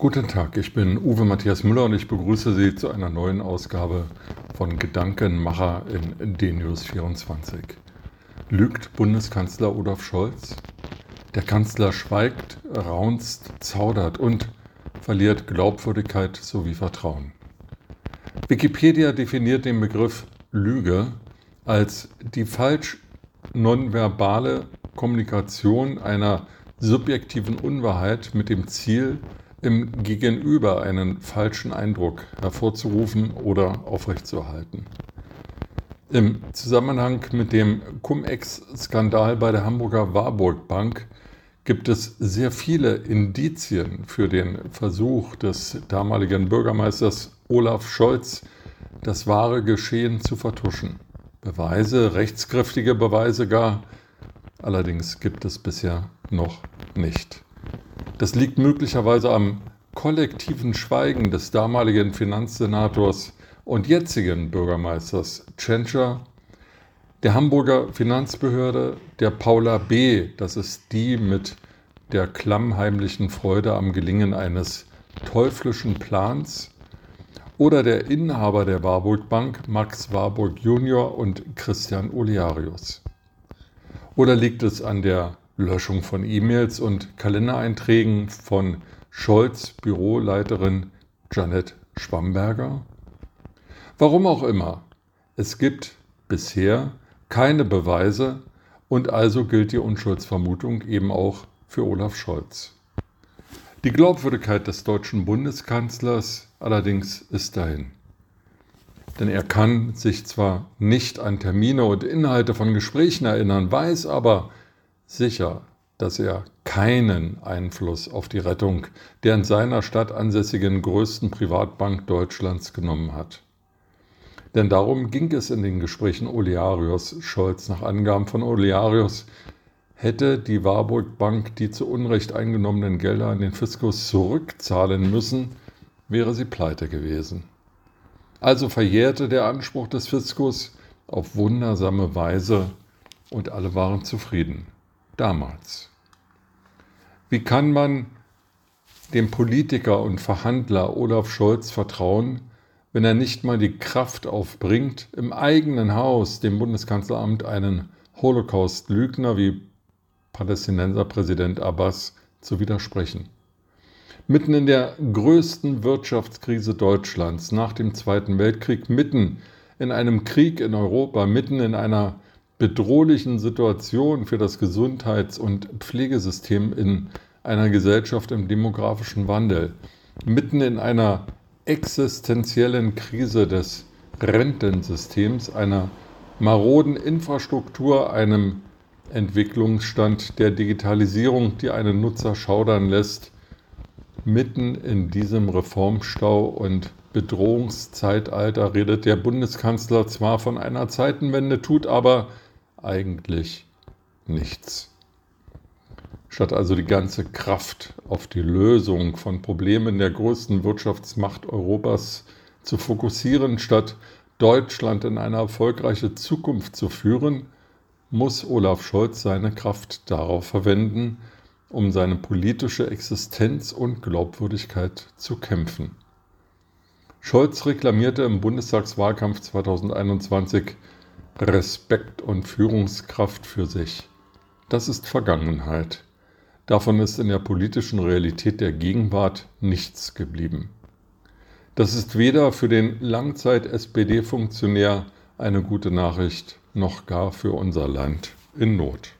Guten Tag, ich bin Uwe Matthias Müller und ich begrüße Sie zu einer neuen Ausgabe von Gedankenmacher in DNews 24. Lügt Bundeskanzler Olaf Scholz? Der Kanzler schweigt, raunzt, zaudert und verliert Glaubwürdigkeit sowie Vertrauen. Wikipedia definiert den Begriff Lüge als die falsch nonverbale Kommunikation einer subjektiven Unwahrheit mit dem Ziel, im Gegenüber einen falschen Eindruck hervorzurufen oder aufrechtzuerhalten. Im Zusammenhang mit dem Cum-Ex-Skandal bei der Hamburger Warburg Bank gibt es sehr viele Indizien für den Versuch des damaligen Bürgermeisters Olaf Scholz, das wahre Geschehen zu vertuschen. Beweise, rechtskräftige Beweise gar, allerdings gibt es bisher noch nicht. Das liegt möglicherweise am kollektiven Schweigen des damaligen Finanzsenators und jetzigen Bürgermeisters Tschentscher, der Hamburger Finanzbehörde, der Paula B., das ist die mit der klammheimlichen Freude am Gelingen eines teuflischen Plans, oder der Inhaber der Warburg Bank, Max Warburg Junior und Christian Olearius. Oder liegt es an der Löschung von E-Mails und Kalendereinträgen von Scholz Büroleiterin Janet Schwamberger? Warum auch immer, es gibt bisher keine Beweise und also gilt die Unschuldsvermutung eben auch für Olaf Scholz. Die Glaubwürdigkeit des deutschen Bundeskanzlers allerdings ist dahin. Denn er kann sich zwar nicht an Termine und Inhalte von Gesprächen erinnern, weiß aber, sicher, dass er keinen Einfluss auf die Rettung der in seiner Stadt ansässigen größten Privatbank Deutschlands genommen hat. Denn darum ging es in den Gesprächen Olearius Scholz. Nach Angaben von Olearius hätte die Warburg Bank die zu Unrecht eingenommenen Gelder an den Fiskus zurückzahlen müssen, wäre sie pleite gewesen. Also verjährte der Anspruch des Fiskus auf wundersame Weise und alle waren zufrieden damals. Wie kann man dem Politiker und Verhandler Olaf Scholz vertrauen, wenn er nicht mal die Kraft aufbringt, im eigenen Haus dem Bundeskanzleramt einen Holocaust-Lügner wie Palästinenserpräsident Abbas zu widersprechen? Mitten in der größten Wirtschaftskrise Deutschlands nach dem Zweiten Weltkrieg, mitten in einem Krieg in Europa, mitten in einer bedrohlichen Situation für das Gesundheits- und Pflegesystem in einer Gesellschaft im demografischen Wandel, mitten in einer existenziellen Krise des Rentensystems, einer maroden Infrastruktur, einem Entwicklungsstand der Digitalisierung, die einen Nutzer schaudern lässt, mitten in diesem Reformstau und Bedrohungszeitalter redet der Bundeskanzler zwar von einer Zeitenwende, tut aber eigentlich nichts. Statt also die ganze Kraft auf die Lösung von Problemen der größten Wirtschaftsmacht Europas zu fokussieren, statt Deutschland in eine erfolgreiche Zukunft zu führen, muss Olaf Scholz seine Kraft darauf verwenden, um seine politische Existenz und Glaubwürdigkeit zu kämpfen. Scholz reklamierte im Bundestagswahlkampf 2021 Respekt und Führungskraft für sich. Das ist Vergangenheit. Davon ist in der politischen Realität der Gegenwart nichts geblieben. Das ist weder für den Langzeit-SPD-Funktionär eine gute Nachricht noch gar für unser Land in Not.